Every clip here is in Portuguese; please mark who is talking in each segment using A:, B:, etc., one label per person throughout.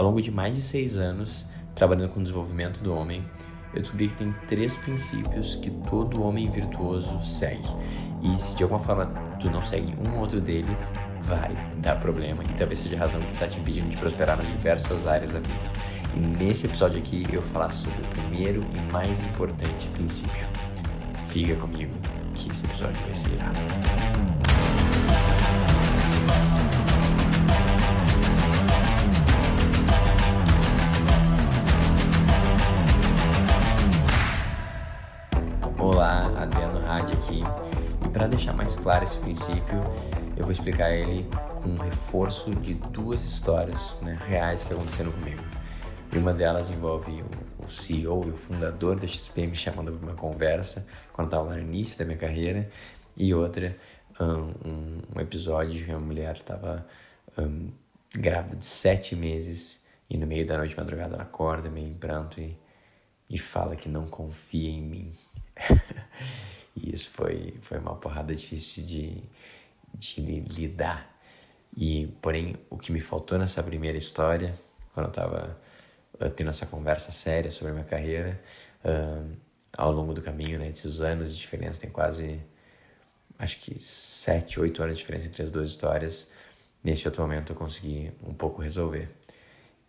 A: Ao longo de mais de seis anos, trabalhando com o desenvolvimento do homem, eu descobri que tem três princípios que todo homem virtuoso segue. E se de alguma forma tu não segue um ou outro deles, vai dar problema e talvez seja a razão que está te impedindo de prosperar nas diversas áreas da vida. E nesse episódio aqui eu vou falar sobre o primeiro e mais importante princípio. Fica comigo que esse episódio vai ser irado. Claro esse princípio, eu vou explicar ele com um reforço de duas histórias né, reais que aconteceram comigo. Uma delas envolve o, CEO e o fundador da XP me chamando para uma conversa quando estava no início da minha carreira, e outra, um, um episódio que uma mulher estava um, grávida de sete meses e no meio da noite, madrugada, ela acorda meio em pranto e, e fala que não confia em mim. e isso foi, foi uma porrada difícil de, de lidar. E, porém, o que me faltou nessa primeira história, quando eu estava tendo essa conversa séria sobre a minha carreira, uh, ao longo do caminho, né, desses anos de diferença, tem quase, acho que sete, oito anos de diferença entre as duas histórias, neste outro momento eu consegui um pouco resolver.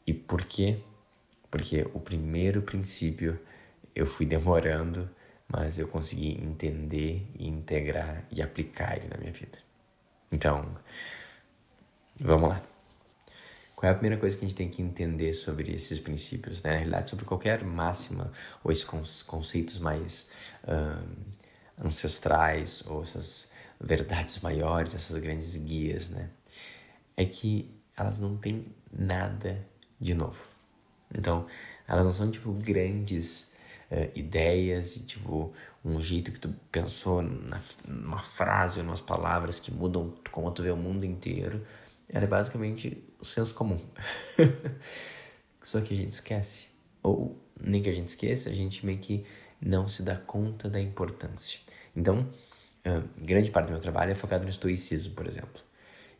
A: E por quê? Porque o primeiro princípio eu fui demorando, mas eu consegui entender e integrar e aplicar ele na minha vida. Então, vamos lá. Qual é a primeira coisa que a gente tem que entender sobre esses princípios? Né? Na realidade, sobre qualquer máxima ou esses conceitos mais ancestrais ou essas verdades maiores, essas grandes guias, né? É que elas não têm nada de novo. Então, elas não são tipo grandes uh, ideias e tipo um jeito que tu pensou na, numa frase ou umas palavras que mudam como tu vê o mundo inteiro. Ela é basicamente o senso comum. Só que a gente esquece. Ou nem que a gente esqueça, a gente meio que não se dá conta da importância. Então, uh, grande parte do meu trabalho é focado no estoicismo, por exemplo.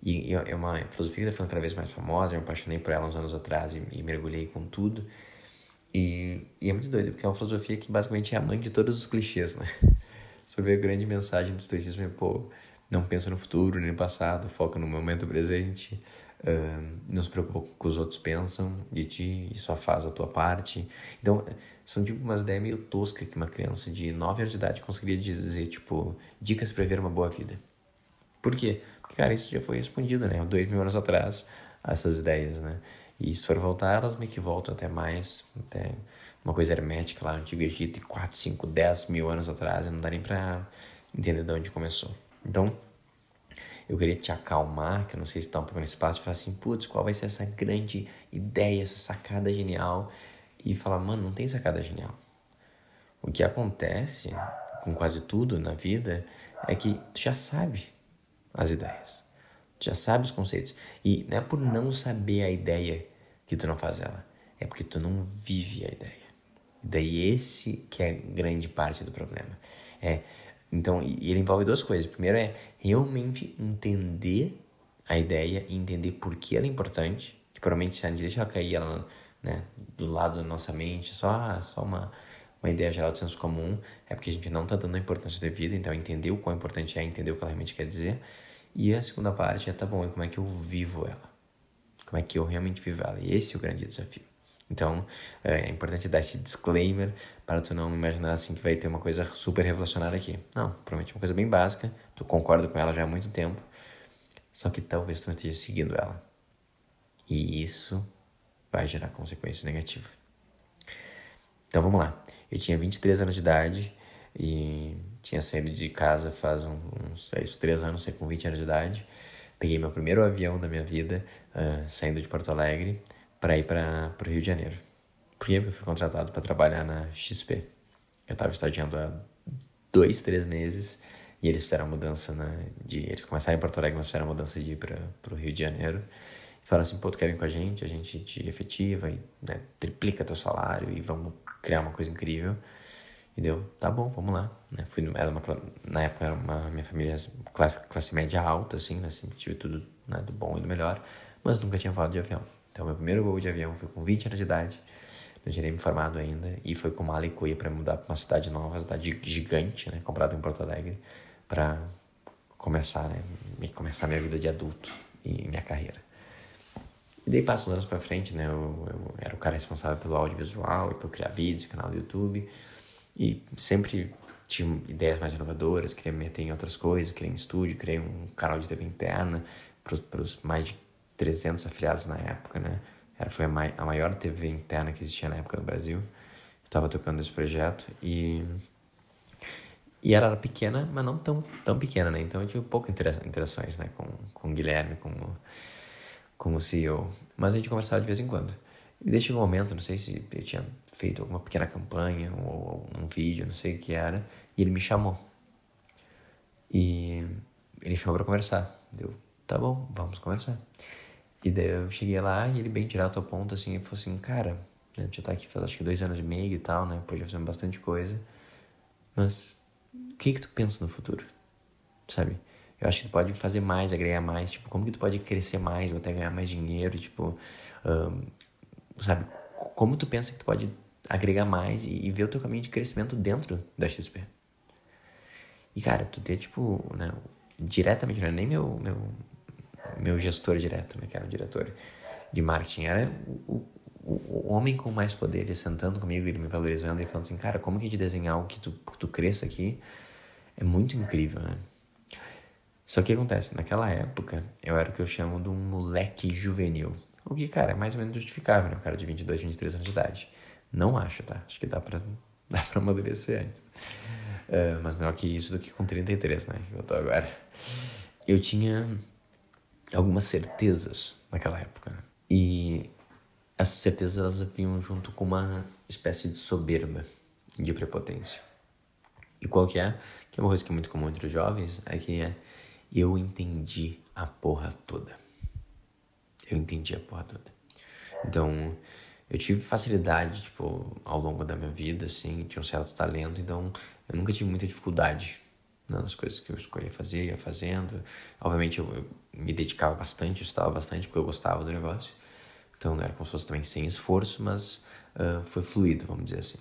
A: E, é uma filosofia que está ficando cada vez mais famosa, eu me apaixonei por ela uns anos atrás e, e mergulhei com tudo. E, e, é muito doido, porque é uma filosofia que basicamente é a mãe de todos os clichês, né? Sobre a grande mensagem do estoicismo é, pô, não pensa no futuro nem no passado, foca no momento presente, uh, não se preocupa com o que os outros pensam de ti e só faz a tua parte. Então, são tipo umas ideias meio toscas que uma criança de 9 anos de idade conseguiria dizer, tipo, dicas para ver uma boa vida. Por quê? Porque, cara, isso já foi respondido, né? Dois mil anos atrás, essas ideias, né? E se for voltar, elas meio que voltam até mais, até uma coisa hermética lá no Antigo Egito, 4, 5, 10 mil anos atrás, e não dá nem pra entender de onde começou. Então, eu queria te acalmar, que eu não sei se está um pouco nesse espaço, e falar assim, putz, qual vai ser essa grande ideia, essa sacada genial? E falar, mano, não tem sacada genial. O que acontece com quase tudo na vida é que tu já sabe as ideias. Tu já sabe os conceitos. E não é por não saber a ideia que tu não faz ela. É porque tu não vive a ideia. Daí esse que é grande parte do problema. É então, ele envolve duas coisas. Primeiro é realmente entender a ideia e entender por que ela é importante. Que provavelmente se a gente deixa ela cair ela, né, do lado da nossa mente, só, só uma, uma ideia geral do senso comum, é porque a gente não está dando a importância devida. Então, entender o quão importante é, entender o que ela realmente quer dizer. E a segunda parte é, tá bom, e como é que eu vivo ela? Como é que eu realmente vivo ela? E esse é o grande desafio. Então, é importante dar esse disclaimer para tu não imaginar assim que vai ter uma coisa super revolucionária aqui. Não, provavelmente é uma coisa bem básica, tu concorda com ela já há muito tempo, só que talvez tu não esteja seguindo ela. E isso vai gerar consequências negativas. Então vamos lá. Eu tinha 23 anos de idade e tinha saído de casa faz uns, uns 3 anos, sei com 20 anos de idade. Peguei meu primeiro avião da minha vida, uh, saindo de Porto Alegre para ir para o Rio de Janeiro. Por quê? Porque eu fui contratado para trabalhar na XP. Eu estava estagiando há dois, três meses e eles fizeram a mudança na, de. Eles começaram em Porto Alegre, mas fizeram a mudança de ir para o Rio de Janeiro. E falaram assim: pô, tu quer vir com a gente? A gente te efetiva e né, triplica teu salário e vamos criar uma coisa incrível. E deu, tá bom, vamos lá. Né? Fui, era uma, na época era uma minha família classe, classe média alta, assim, né? Sempre tive tudo né, do bom e do melhor, mas nunca tinha falado de avião. Então, meu primeiro voo de avião foi com 20 anos de idade, não tinha me formado ainda, e foi com mala e cuia para mudar para uma cidade nova, cidade gigante, né, comprada em Porto Alegre, para começar, né, começar minha vida de adulto e minha carreira. E daí passo anos para frente, né, eu, eu, era o cara responsável pelo audiovisual e por criar vídeos, canal do YouTube, e sempre tinha ideias mais inovadoras, queria me meter em outras coisas, criei um estúdio, criei um canal de TV interna para os mais de 300 afiliados na época, né? Era, foi a, mai, a maior TV interna que existia na época no Brasil. Estava tocando esse projeto e e ela era pequena, mas não tão, tão pequena, né? Então eu tive poucas interações, né? Com, com o Guilherme, com o, com o CEO. Mas a gente conversava de vez em quando. E desde um momento, não sei se eu tinha feito alguma pequena campanha ou, ou um vídeo, não sei o que era, e ele me chamou. E ele chamou para conversar. Deu, tá bom, vamos conversar. E daí eu cheguei lá e ele bem direto ao ponto, assim, e falou assim, cara, né, já tá aqui faz acho que dois anos e meio e tal, né, pô, já fizemos bastante coisa, mas o que que tu pensa no futuro, sabe? Eu acho que tu pode fazer mais, agregar mais, tipo, como que tu pode crescer mais ou até ganhar mais dinheiro, tipo, um, sabe? Como tu pensa que tu pode agregar mais e, e ver o teu caminho de crescimento dentro da XP? E, cara, tu ter, tipo, né, diretamente, não é nem meu, meu, meu gestor direto, né, que era o diretor de marketing, era o, o, o homem com mais poder, ele sentando comigo, ele me valorizando e falando assim, cara, como que de desenhar algo que tu, tu cresça aqui é muito incrível, né? Só que acontece, naquela época, eu era o que eu chamo de um moleque juvenil. O que, cara, é mais ou menos justificável, né? Um cara de 22, 23 anos de idade. Não acho, tá? Acho que dá pra, dá pra amadurecer antes. Uh, mas melhor que isso do que com 33, né? Que eu tô agora. Eu tinha algumas certezas naquela época. E essas certezas elas vinham junto com uma espécie de soberba, de prepotência. E qual que é? Que é uma coisa que é muito comum entre os jovens, é que é, eu entendi a porra toda. Eu entendi a porra toda. Então, eu tive facilidade, tipo, ao longo da minha vida, assim, tinha um certo talento, então eu nunca tive muita dificuldade nas coisas que eu escolhia fazer, ia fazendo. Obviamente eu, eu me dedicava bastante, eu estava bastante porque eu gostava do negócio. Então não era como se fosse também sem esforço, mas uh, foi fluido, vamos dizer assim.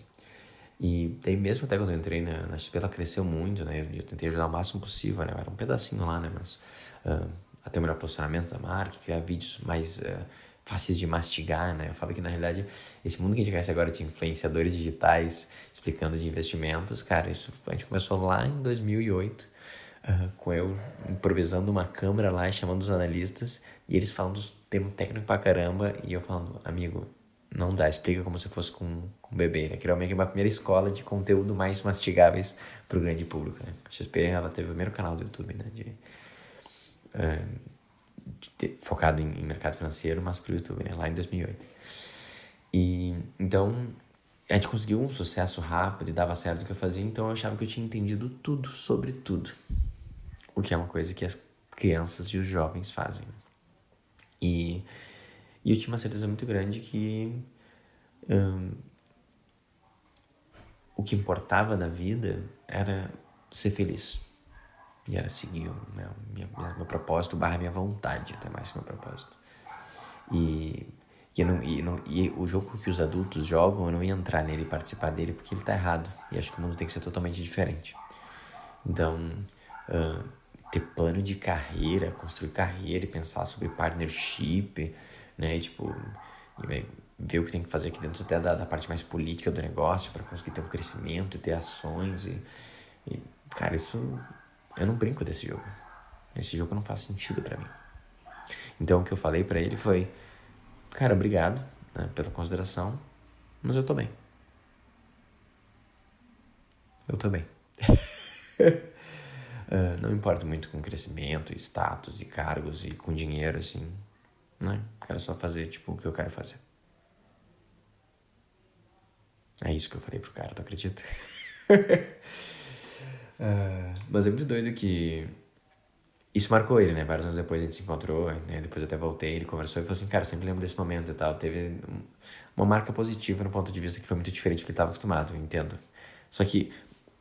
A: E daí mesmo até quando eu entrei na, na XP, ela cresceu muito, né? Eu, eu, tentei ajudar o máximo possível, né? Era um pedacinho lá, né? Mas uh, até o melhor posicionamento da marca, criar vídeos mais uh, fáceis de mastigar, né? Eu falo que na realidade esse mundo que a gente conhece agora de influenciadores digitais explicando de investimentos, cara, isso a gente começou lá em 2008 uh, com eu improvisando uma câmera lá e chamando os analistas e eles falando dos termos técnicos pra caramba e eu falando, amigo, não dá, explica como se fosse com, com um bebê, né? Era meio que uma primeira escola de conteúdo mais mastigáveis pro grande público, né? A XP, ela teve o primeiro canal do YouTube, né? De, de, focado em, em, mercado financeiro, mas pro YouTube, né? Lá em 2008. E, então, a gente conseguiu um sucesso rápido e dava certo o que eu fazia, então eu achava que eu tinha entendido tudo sobre tudo. O que é uma coisa que as crianças e os jovens fazem. E, e eu tinha uma certeza muito grande que um, o que importava na vida era ser feliz. E era seguir o meu, minha, meu propósito barra minha vontade, até mais que meu propósito. E e, não, e, não, e o jogo que os adultos jogam, eu não ia entrar nele e participar dele porque ele tá errado. E acho que o mundo tem que ser totalmente diferente. Então, uh, ter plano de carreira, construir carreira e pensar sobre partnership, né? E, tipo, e ver o que tem que fazer aqui dentro até da, da parte mais política do negócio para conseguir ter um crescimento e ter ações. E, e, cara, isso. Eu não brinco desse jogo. Esse jogo não faz sentido para mim. Então, o que eu falei para ele foi Cara, obrigado né, pela consideração, mas eu tô bem. Eu tô bem. uh, não importo muito com crescimento, status e cargos e com dinheiro, assim. Né? Quero só fazer, tipo, o que eu quero fazer. É isso que eu falei pro cara, tu acredita? uh, mas é muito doido que isso marcou ele, né? Vários anos depois a gente se encontrou, né? Depois eu até voltei, ele conversou e falou assim, cara, sempre lembro desse momento e tal. Teve uma marca positiva no ponto de vista que foi muito diferente do que ele estava acostumado, entendo. Só que,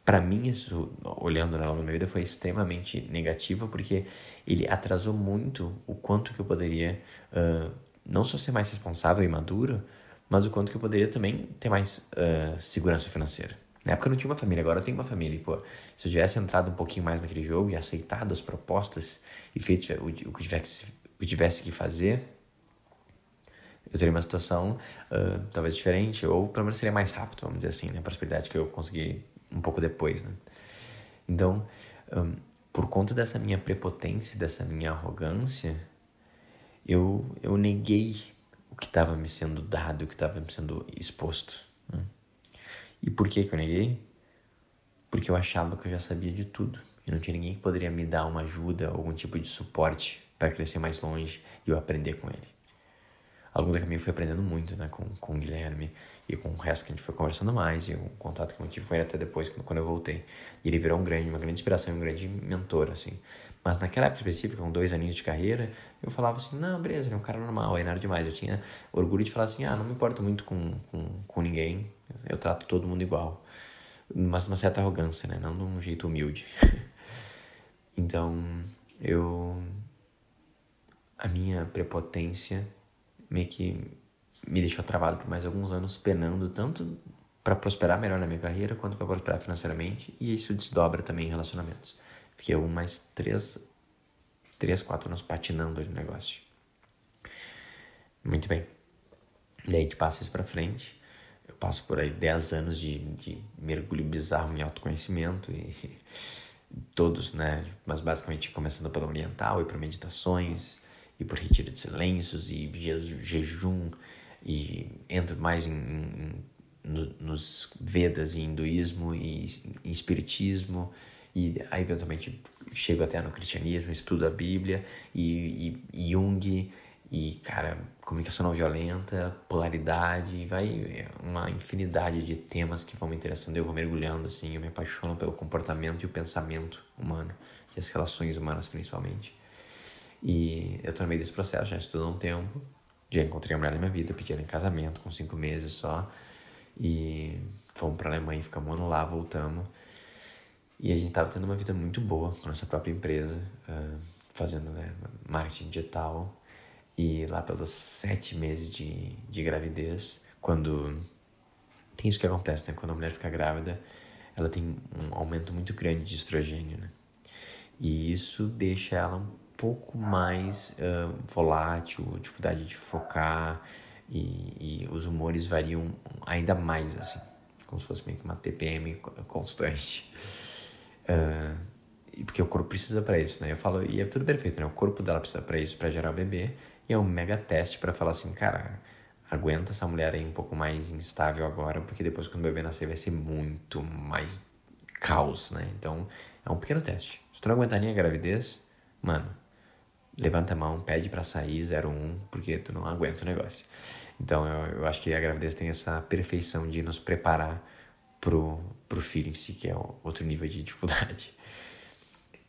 A: para mim, isso, olhando na minha vida, foi extremamente negativo, porque ele atrasou muito o quanto que eu poderia uh, não só ser mais responsável e maduro, mas o quanto que eu poderia também ter mais uh, segurança financeira. Na época eu não tinha uma família, agora eu tenho uma família. Pô, se eu tivesse entrado um pouquinho mais naquele jogo e aceitado as propostas e feito o, o, que, tivesse, o tivesse que fazer, eu teria uma situação uh, talvez diferente, ou pelo menos seria mais rápido, vamos dizer assim, né? A prosperidade que eu consegui um pouco depois, né? Então, um, por conta dessa minha prepotência, dessa minha arrogância, eu, eu neguei o que estava me sendo dado, o que estava me sendo exposto. Né? E por que, que eu neguei? Porque eu achava que eu já sabia de tudo. E não tinha ninguém que poderia me dar uma ajuda, algum tipo de suporte para crescer mais longe e eu aprender com ele. Ao longo do caminho eu fui aprendendo muito, né, com, com o Guilherme e com o resto que a gente foi conversando mais e o contato que eu tive com ele até depois, quando eu voltei. E ele virou um grande, uma grande inspiração, um grande mentor, assim. Mas naquela época específica, com dois aninhos de carreira, eu falava assim, não, beleza, ele é um cara normal, é nada demais. Eu tinha orgulho de falar assim, ah, não me importo muito com, com, com ninguém, eu trato todo mundo igual. Mas uma certa arrogância, né? Não de um jeito humilde. então, eu... A minha prepotência meio que me deixou travado por mais alguns anos, penando tanto para prosperar melhor na minha carreira quanto para prosperar financeiramente, e isso desdobra também em relacionamentos. Fiquei um mais três, três, quatro anos patinando ali no negócio. Muito bem. Daí a gente passa isso para frente. Eu passo por aí dez anos de, de mergulho bizarro em autoconhecimento e todos, né? Mas basicamente começando pelo oriental e por meditações e por retiro de silêncios e jejum e entro mais em, em no, nos Vedas e hinduísmo e em espiritismo e aí eventualmente chego até no cristianismo, estudo a Bíblia e, e, Jung e cara comunicação não violenta, polaridade, vai uma infinidade de temas que vão me interessando, eu vou mergulhando assim, eu me apaixono pelo comportamento e o pensamento humano e as relações humanas principalmente. E eu tô no meio desse processo, já estudo há um tempo. Já encontrei a mulher da minha vida, pedi ela em casamento com cinco meses só. E fomos pra Alemanha, ficamos um ano lá, voltamos. E a gente tava tendo uma vida muito boa com a nossa própria empresa, fazendo né, marketing digital. E lá pelos sete meses de, de gravidez, quando. Tem isso que acontece, né? Quando a mulher fica grávida, ela tem um aumento muito grande de estrogênio, né? E isso deixa ela um pouco mais uh, volátil, dificuldade de focar e, e, os humores variam ainda mais, assim, como se fosse meio que uma TPM constante. Uh, porque o corpo precisa para isso, né? Eu falo, e é tudo perfeito, né? O corpo dela precisa para isso, para gerar o bebê, e é um mega teste para falar assim, cara, aguenta essa mulher aí um pouco mais instável agora, porque depois quando o bebê nascer vai ser muito mais caos, né? Então, é um pequeno teste. Se tu não aguentar nem a gravidez, mano, levanta a mão, pede para sair 01, porque tu não aguenta o negócio. Então eu, eu acho que a gravidez tem essa perfeição de nos preparar pro, pro filho em si, que é outro nível de dificuldade.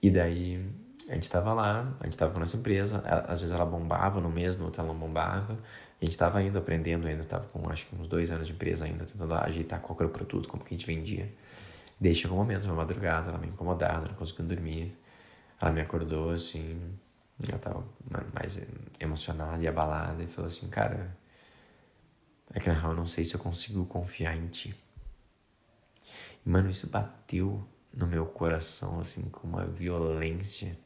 A: E daí a gente tava lá, a gente tava com a nossa empresa, às vezes ela bombava no mês, no outro ela não bombava. A gente tava indo aprendendo ainda, tava com acho que uns dois anos de empresa ainda, tentando ajeitar qual era o produto, como que a gente vendia. Daí chegou um momento, uma madrugada, ela me incomodava, não conseguindo dormir. Ela me acordou assim, ela tava mais emocionada e abalada e falou assim, cara, é que na real eu não sei se eu consigo confiar em ti. Mano, isso bateu no meu coração, assim, com uma violência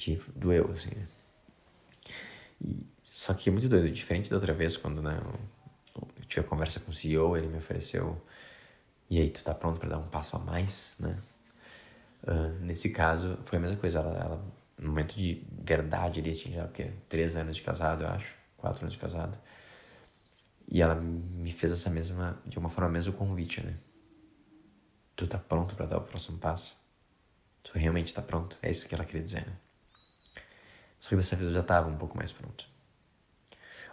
A: que doeu, assim, né? E, só que é muito doido, diferente da outra vez, quando, né, eu, eu tive a conversa com o CEO, ele me ofereceu, e aí, tu tá pronto para dar um passo a mais, né? Uh, nesse caso, foi a mesma coisa, ela, ela no momento de verdade ali, tinha já porque, três anos de casado, eu acho, quatro anos de casado. E ela me fez essa mesma, de uma forma mesmo convite, né? Tu tá pronto para dar o próximo passo? Tu realmente tá pronto? É isso que ela queria dizer, né? Só que dessa vez eu já tava um pouco mais pronto.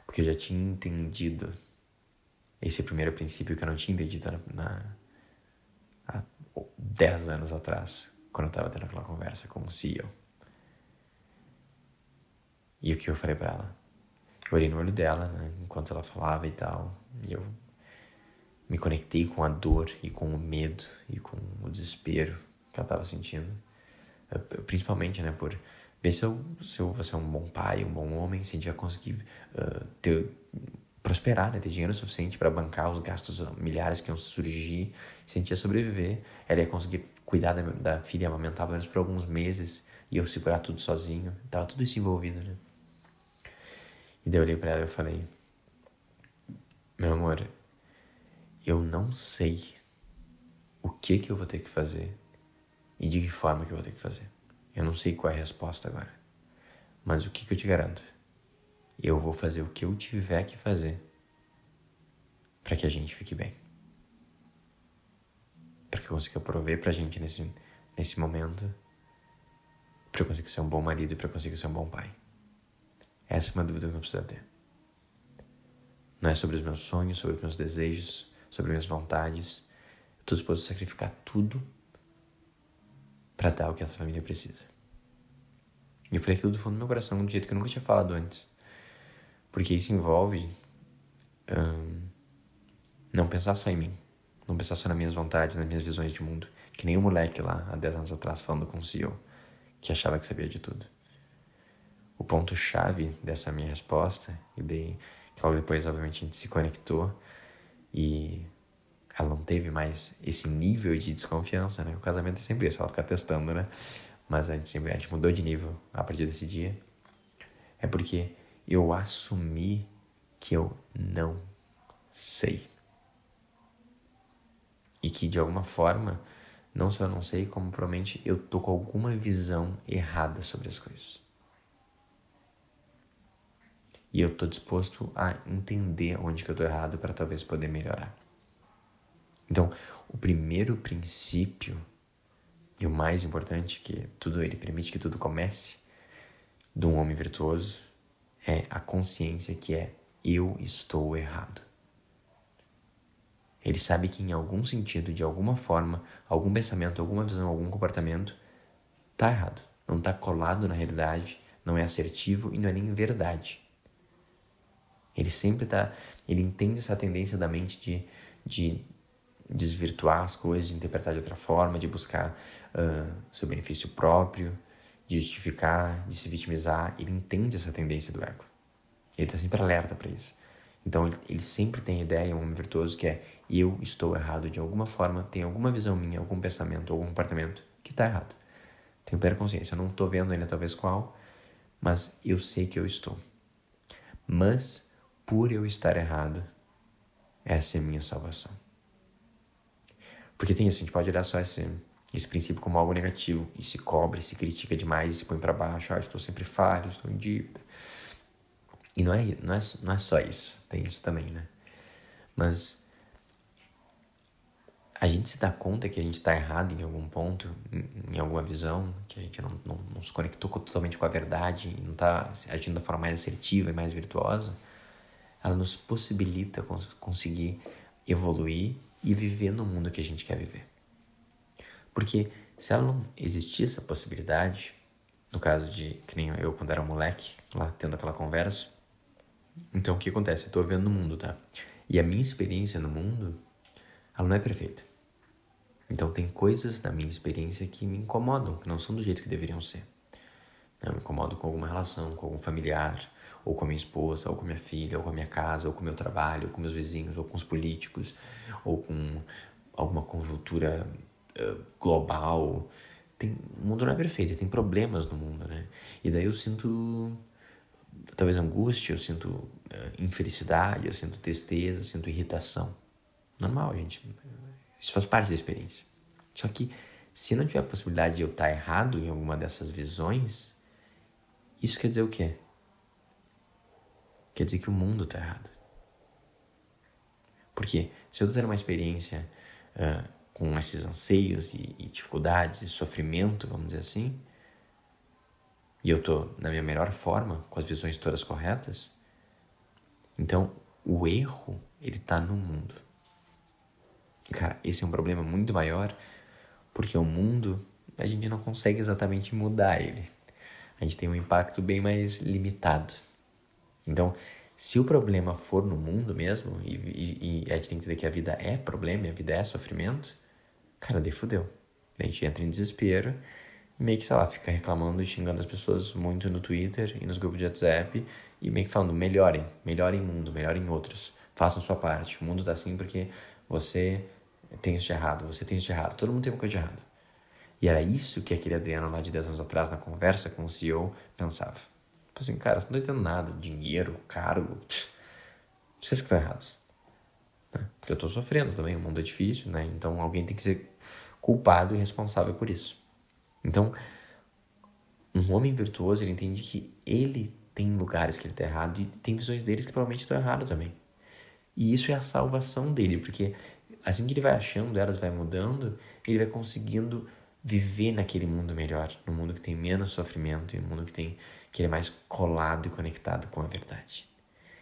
A: Porque eu já tinha entendido esse primeiro princípio que eu não tinha entendido na, na há 10 anos atrás, quando eu tava tendo aquela conversa com o CEO. E o que eu falei para ela? Eu olhei no olho dela, né, enquanto ela falava e tal, e eu me conectei com a dor e com o medo e com o desespero que ela estava sentindo. Principalmente, né, por ver se eu, se eu vou ser um bom pai, um bom homem, se a gente vai conseguir uh, ter, prosperar, né? ter dinheiro suficiente para bancar os gastos milhares que iam surgir, se a gente ia sobreviver. Ela ia conseguir cuidar da, da filha, amamentar pelo menos por alguns meses e eu segurar tudo sozinho. Tava tudo isso envolvido, né? E daí eu olhei pra ela e falei: Meu amor, eu não sei o que que eu vou ter que fazer e de que forma que eu vou ter que fazer. Eu não sei qual é a resposta agora. Mas o que que eu te garanto? Eu vou fazer o que eu tiver que fazer para que a gente fique bem. Para que eu consiga prover pra gente nesse, nesse momento. Para eu conseguir ser um bom marido e para eu conseguir ser um bom pai. Essa é uma dúvida que eu preciso ter. Não é sobre os meus sonhos, sobre os meus desejos, sobre minhas vontades. Estou disposto a sacrificar tudo para dar o que essa família precisa. E eu falei aquilo do fundo do meu coração de um jeito que eu nunca tinha falado antes. Porque isso envolve não pensar só em mim. Não pensar só nas minhas vontades, nas minhas visões de mundo. Que nem o moleque lá, há 10 anos atrás, falando com o CEO, que achava que sabia de tudo. O ponto-chave dessa minha resposta, e daí, logo depois, obviamente, a gente se conectou e ela não teve mais esse nível de desconfiança, né? O casamento é sempre isso, ela fica testando, né? Mas a gente sempre a gente mudou de nível a partir desse dia. É porque eu assumi que eu não sei. E que de alguma forma, não só eu não sei, como provavelmente eu tô com alguma visão errada sobre as coisas. E eu tô disposto a entender onde que eu tô errado para talvez poder melhorar. Então, o primeiro princípio e o mais importante que tudo ele permite que tudo comece de um homem virtuoso é a consciência que é eu estou errado. Ele sabe que em algum sentido, de alguma forma, algum pensamento, alguma visão, algum comportamento está errado, não está colado na realidade, não é assertivo e não é nem verdade. Ele sempre está, ele entende essa tendência da mente de, de desvirtuar as coisas, de interpretar de outra forma, de buscar uh, seu benefício próprio, de justificar, de se vitimizar. Ele entende essa tendência do ego. Ele está sempre alerta para isso. Então ele, ele, sempre tem a ideia, um homem virtuoso, que é eu estou errado de alguma forma, tem alguma visão minha, algum pensamento, algum comportamento que está errado. Tenho plena consciência, eu não estou vendo ainda talvez qual, mas eu sei que eu estou. Mas por eu estar errado, essa é a minha salvação. Porque tem isso, a gente pode olhar só esse, esse princípio como algo negativo, e se cobra, se critica demais, se põe para baixo, ah, estou sempre falho, estou em dívida. E não é, não, é, não é só isso, tem isso também, né? Mas a gente se dá conta que a gente está errado em algum ponto, em, alguma visão, que a gente não, não, não se conectou totalmente com a verdade não está agindo da forma mais assertiva e mais virtuosa, ela nos possibilita cons conseguir evoluir e viver no mundo que a gente quer viver. Porque se ela não existisse essa possibilidade, no caso de que nem eu quando era moleque, lá tendo aquela conversa, então o que acontece? Eu estou vivendo no mundo, tá? E a minha experiência no mundo, ela não é perfeita. Então tem coisas da minha experiência que me incomodam, que não são do jeito que deveriam ser. Eu me incomodo com alguma relação, com algum familiar, ou com a minha esposa, ou com a minha filha, ou com a minha casa, ou com o meu trabalho, ou com meus vizinhos, ou com os políticos, ou com alguma conjuntura uh, global. Tem, o mundo não é perfeito, tem problemas no mundo, né? E daí eu sinto talvez angústia, eu sinto uh, infelicidade, eu sinto tristeza, eu sinto irritação. Normal, gente. Isso faz parte da experiência. Só que se não tiver a possibilidade de eu estar errado em alguma dessas visões, isso quer dizer o quê? quer dizer que o mundo está errado. Porque se eu estou tendo uma experiência uh, com esses anseios e, e, dificuldades e sofrimento, vamos dizer assim, e eu estou na minha melhor forma, com as visões todas corretas, então o erro ele está no mundo. Cara, esse é um problema muito maior, porque o mundo a gente não consegue exatamente mudar ele. A gente tem um impacto bem mais limitado. Então, se o problema for no mundo mesmo, e, e, e, a gente tem que entender que a vida é problema, a vida é sofrimento, cara, daí fudeu. A gente entra em desespero meio que, sei lá, fica reclamando e xingando as pessoas muito no Twitter e nos grupos de WhatsApp e meio que falando, melhorem, melhorem mundo, melhorem outros, façam sua parte. O mundo tá assim porque você tem isso de errado, você tem isso de errado, todo mundo tem uma coisa de errado. E era isso que aquele Adriano lá de 10 anos atrás, na conversa com o CEO, pensava. Tipo assim, cara, você não tá entendendo nada, dinheiro, cargo, vocês que estão errados. Né? Porque eu estou sofrendo também, o mundo é difícil, né? Então alguém tem que ser culpado e responsável por isso. Então, um homem virtuoso, ele entende que ele tem lugares que ele está errado e tem visões deles que provavelmente estão erradas também. E isso é a salvação dele, porque assim que ele vai achando, elas vai mudando, ele vai conseguindo viver naquele mundo melhor, no mundo que tem menos sofrimento e um mundo que tem que ele é mais colado e conectado com a verdade.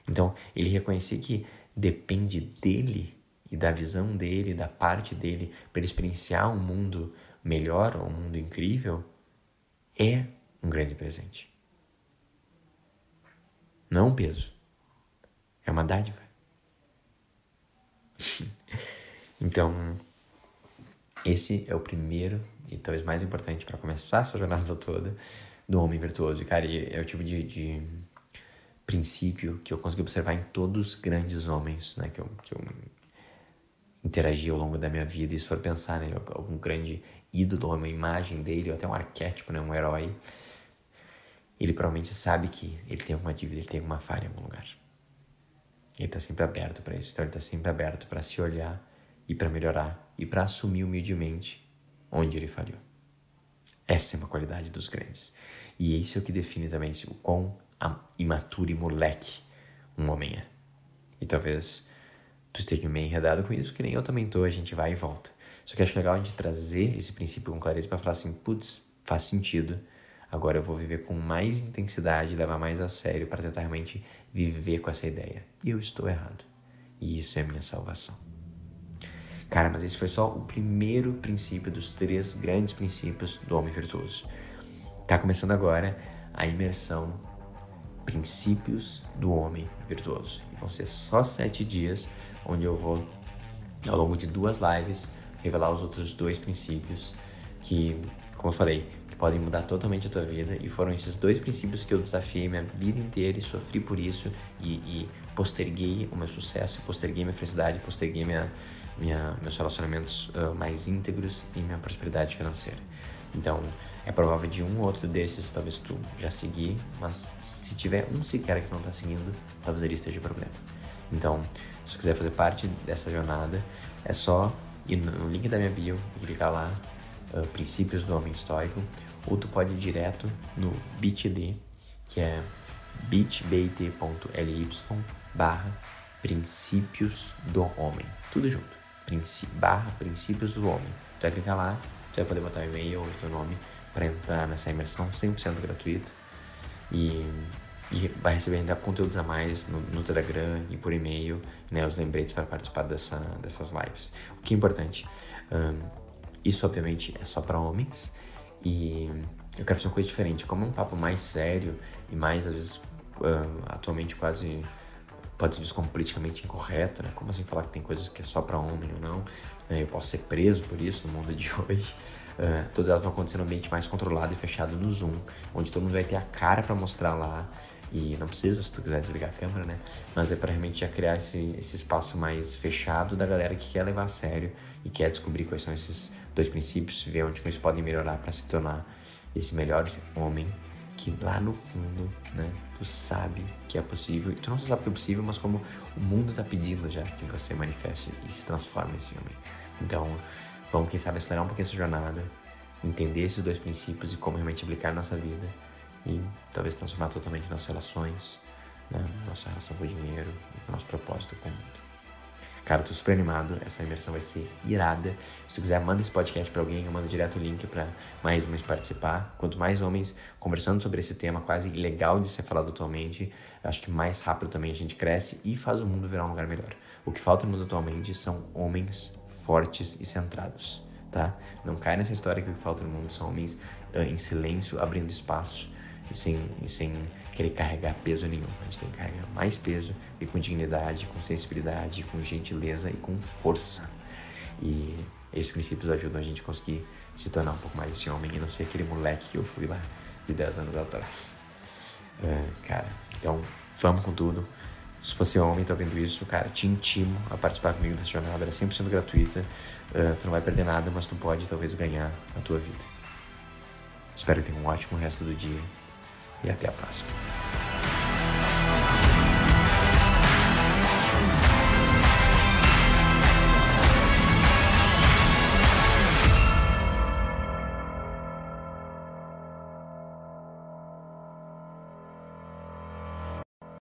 A: Então, ele reconhecer que depende dele e da visão dele, da parte dele, para ele experienciar um mundo melhor, um mundo incrível, é um grande presente. Não é um peso, é uma dádiva. então, esse é o primeiro e talvez mais importante para começar essa jornada toda do homem virtuoso. Cara, é o tipo de, de princípio que eu consegui observar em todos os grandes homens né, que, eu, que eu interagi ao longo da minha vida. E se for pensar, né, algum grande ídolo, uma imagem dele, ou até um arquétipo, né, um herói, ele provavelmente sabe que ele tem alguma dívida, ele tem alguma falha em algum lugar. Ele está sempre aberto para isso, então ele está sempre aberto para se olhar e para melhorar e para assumir humildemente onde ele falhou. Essa é uma qualidade dos grandes. E isso é o que define também o quão imaturo e moleque um homem é. E talvez tu esteja meio enredado com isso, que nem eu também tô, a gente vai e volta. Só que acho legal a gente trazer esse princípio com clareza para falar assim, putz, faz sentido. Agora eu vou viver com mais intensidade, levar mais a sério para tentar realmente viver com essa ideia. E eu estou errado. E isso é a minha salvação. Cara, mas esse foi só o primeiro princípio dos três grandes princípios do homem virtuoso. Tá começando agora a imersão Princípios do Homem Virtuoso. E vão ser só sete dias, onde eu vou, ao longo de duas lives, revelar os outros dois princípios que, como eu falei, que podem mudar totalmente a tua vida. E foram esses dois princípios que eu desafiei minha vida inteira e sofri por isso e, e posterguei o meu sucesso, posterguei minha felicidade, posterguei minha, minha, meus relacionamentos uh, mais íntegros e minha prosperidade financeira. Então, é provável de um ou outro desses, talvez tu já seguir, mas se tiver um sequer que não está seguindo, talvez ele esteja problema. Então, se tu quiser fazer parte dessa jornada, é só ir no link da minha bio e clicar lá, uh, Princípios do Homem Estoico, ou tu pode ir direto no bit.ly, que é bit.ly barra Princípios do Homem. Tudo junto. Princi barra Princípios do Homem. Tu vai clicar lá, tu vai poder botar o e-mail ou o teu nome para entrar nessa imersão 100% gratuita. E, e, vai receber ainda conteúdos a mais no, no Telegram e por e-mail, né, os lembretes para participar dessa, dessas lives. O que é importante, um, isso obviamente é só para homens e eu quero fazer uma coisa diferente. Como é um papo mais sério e mais, às vezes, um, atualmente quase pode ser visto como politicamente incorreto, né? Como assim falar que tem coisas que é só para homem ou não? Né? Eu posso ser preso por isso no mundo de hoje. Uh, todas elas vão acontecer no ambiente mais controlado e fechado no Zoom, onde todo mundo vai ter a cara para mostrar lá. E não precisa, se tu quiser desligar a câmera, né? Mas é para realmente já criar esse, esse espaço mais fechado da galera que quer levar a sério e quer descobrir quais são esses dois princípios, ver onde eles podem melhorar para se tornar esse melhor homem que lá no fundo, né, tu sabe que é possível, tu não só sabe que é possível, mas como o mundo está pedindo já que você manifeste e se transforme nesse homem. Então, Vamos, quem sabe, acelerar um pouquinho essa jornada, entender esses dois princípios e como realmente aplicar na nossa vida e talvez transformar totalmente nossas relações, né? nossa relação com o dinheiro nosso propósito com. Cara, eu tô super animado, essa imersão vai ser irada. Se tu quiser, manda esse podcast para alguém, eu mando direto o link para mais homens participar. Quanto mais homens conversando sobre esse tema quase ilegal de ser falado atualmente, acho que mais rápido também a gente cresce e faz o mundo virar um lugar melhor. O que falta no mundo atualmente são homens fortes e centrados, tá? Não cai nessa história que o que falta no mundo são homens uh, em silêncio, abrindo espaço e sem, sem querer carregar peso nenhum. A gente tem que carregar mais peso e com dignidade, com sensibilidade, com gentileza e com força. E esses princípios ajudam a gente a conseguir se tornar um pouco mais esse homem e não ser aquele moleque que eu fui lá de 10 anos atrás. É, cara, então vamos com tudo. Se você homem e tá vendo isso, cara, te intimo a participar comigo dessa jornada. Ela é 100% gratuita. Uh, tu não vai perder nada, mas tu pode talvez ganhar a tua vida. Espero que tenha um ótimo resto do dia e até a próxima.